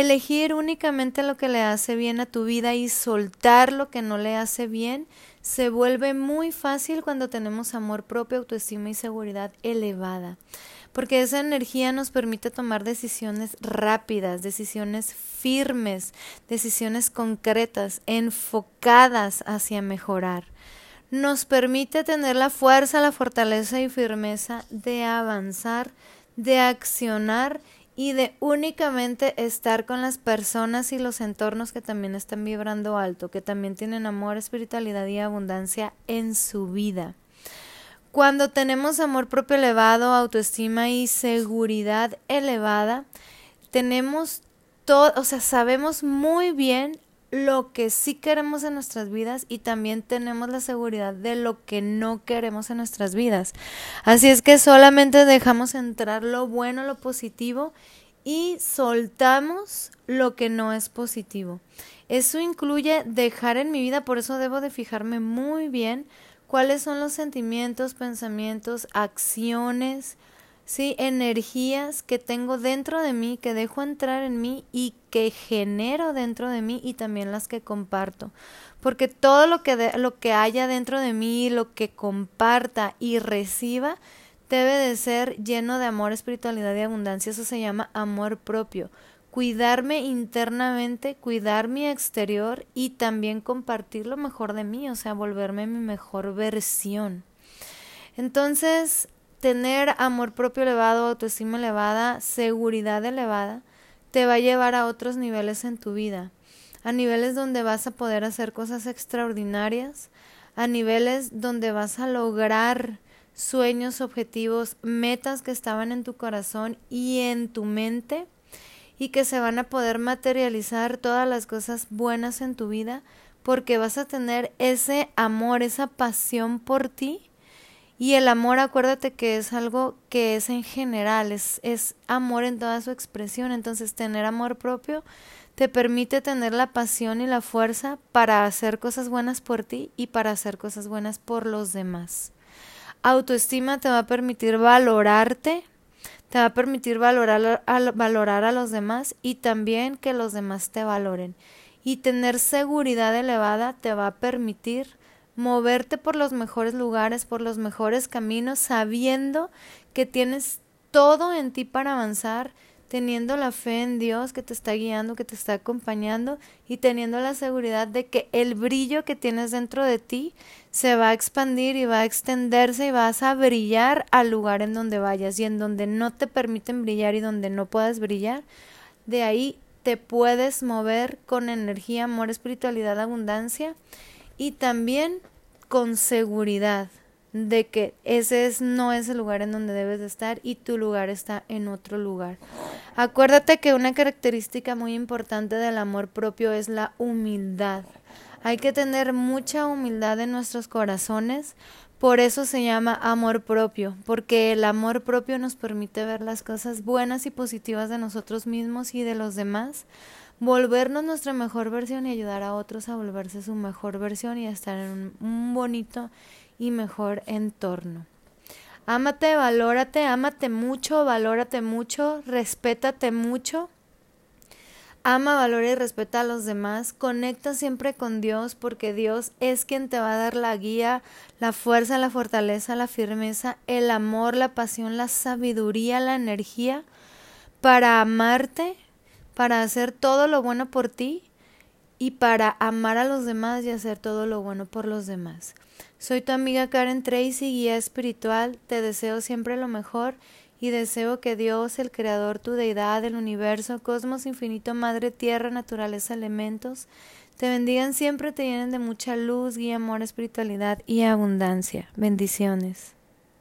elegir únicamente lo que le hace bien a tu vida y soltar lo que no le hace bien se vuelve muy fácil cuando tenemos amor propio, autoestima y seguridad elevada, porque esa energía nos permite tomar decisiones rápidas, decisiones firmes, decisiones concretas, enfocadas hacia mejorar. Nos permite tener la fuerza, la fortaleza y firmeza de avanzar, de accionar y de únicamente estar con las personas y los entornos que también están vibrando alto, que también tienen amor, espiritualidad y abundancia en su vida. Cuando tenemos amor propio elevado, autoestima y seguridad elevada, tenemos todo, o sea, sabemos muy bien lo que sí queremos en nuestras vidas y también tenemos la seguridad de lo que no queremos en nuestras vidas. Así es que solamente dejamos entrar lo bueno, lo positivo y soltamos lo que no es positivo. Eso incluye dejar en mi vida, por eso debo de fijarme muy bien cuáles son los sentimientos, pensamientos, acciones, ¿sí? Energías que tengo dentro de mí, que dejo entrar en mí y que genero dentro de mí y también las que comparto. Porque todo lo que, lo que haya dentro de mí, lo que comparta y reciba, debe de ser lleno de amor, espiritualidad y abundancia. Eso se llama amor propio. Cuidarme internamente, cuidar mi exterior y también compartir lo mejor de mí, o sea, volverme mi mejor versión. Entonces, tener amor propio elevado, autoestima elevada, seguridad elevada, te va a llevar a otros niveles en tu vida, a niveles donde vas a poder hacer cosas extraordinarias, a niveles donde vas a lograr sueños, objetivos, metas que estaban en tu corazón y en tu mente y que se van a poder materializar todas las cosas buenas en tu vida porque vas a tener ese amor, esa pasión por ti y el amor, acuérdate que es algo que es en general, es, es amor en toda su expresión. Entonces, tener amor propio te permite tener la pasión y la fuerza para hacer cosas buenas por ti y para hacer cosas buenas por los demás. Autoestima te va a permitir valorarte, te va a permitir valorar a, valorar a los demás y también que los demás te valoren. Y tener seguridad elevada te va a permitir moverte por los mejores lugares, por los mejores caminos, sabiendo que tienes todo en ti para avanzar, teniendo la fe en Dios que te está guiando, que te está acompañando y teniendo la seguridad de que el brillo que tienes dentro de ti se va a expandir y va a extenderse y vas a brillar al lugar en donde vayas y en donde no te permiten brillar y donde no puedas brillar, de ahí te puedes mover con energía, amor, espiritualidad, abundancia y también con seguridad de que ese es, no es el lugar en donde debes de estar y tu lugar está en otro lugar. Acuérdate que una característica muy importante del amor propio es la humildad. Hay que tener mucha humildad en nuestros corazones, por eso se llama amor propio, porque el amor propio nos permite ver las cosas buenas y positivas de nosotros mismos y de los demás, volvernos nuestra mejor versión y ayudar a otros a volverse su mejor versión y a estar en un, bonito y mejor entorno. Ámate, valórate, ámate mucho, valórate mucho, respétate mucho. Ama, valora y respeta a los demás. Conecta siempre con Dios porque Dios es quien te va a dar la guía, la fuerza, la fortaleza, la firmeza, el amor, la pasión, la sabiduría, la energía para amarte, para hacer todo lo bueno por ti y para amar a los demás y hacer todo lo bueno por los demás. Soy tu amiga Karen Tracy, guía espiritual. Te deseo siempre lo mejor y deseo que Dios, el Creador, tu deidad, el universo, cosmos infinito, madre, tierra, naturaleza, elementos, te bendigan siempre, te llenen de mucha luz, guía, amor, espiritualidad y abundancia. Bendiciones.